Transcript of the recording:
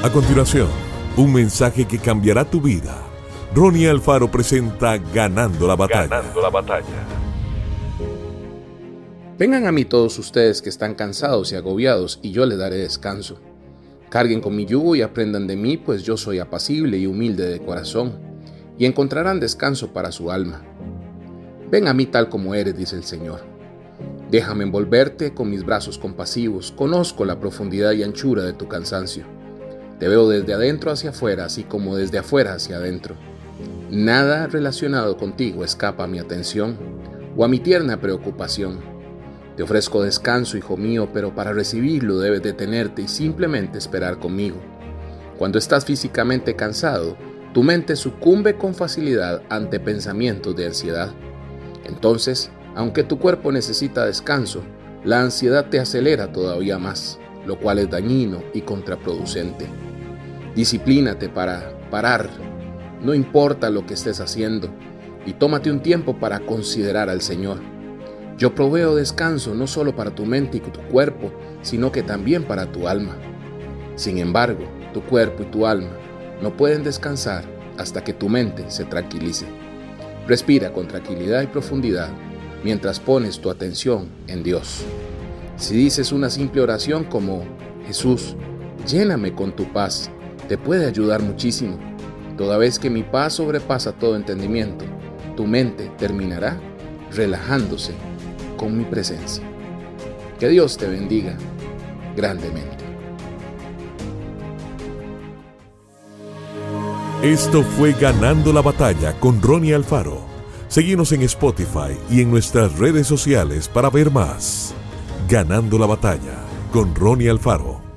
A continuación, un mensaje que cambiará tu vida. Ronnie Alfaro presenta Ganando la batalla. Ganando la batalla. Vengan a mí todos ustedes que están cansados y agobiados, y yo les daré descanso. Carguen con mi yugo y aprendan de mí, pues yo soy apacible y humilde de corazón, y encontrarán descanso para su alma. Ven a mí tal como eres, dice el Señor. Déjame envolverte con mis brazos compasivos, conozco la profundidad y anchura de tu cansancio. Te veo desde adentro hacia afuera, así como desde afuera hacia adentro. Nada relacionado contigo escapa a mi atención o a mi tierna preocupación. Te ofrezco descanso, hijo mío, pero para recibirlo debes detenerte y simplemente esperar conmigo. Cuando estás físicamente cansado, tu mente sucumbe con facilidad ante pensamientos de ansiedad. Entonces, aunque tu cuerpo necesita descanso, la ansiedad te acelera todavía más, lo cual es dañino y contraproducente. Disciplínate para parar, no importa lo que estés haciendo, y tómate un tiempo para considerar al Señor. Yo proveo descanso no solo para tu mente y tu cuerpo, sino que también para tu alma. Sin embargo, tu cuerpo y tu alma no pueden descansar hasta que tu mente se tranquilice. Respira con tranquilidad y profundidad mientras pones tu atención en Dios. Si dices una simple oración como, Jesús, lléname con tu paz, te puede ayudar muchísimo. Toda vez que mi paz sobrepasa todo entendimiento, tu mente terminará relajándose con mi presencia. Que Dios te bendiga grandemente. Esto fue Ganando la batalla con Ronnie Alfaro. Seguimos en Spotify y en nuestras redes sociales para ver más. Ganando la batalla con Ronnie Alfaro.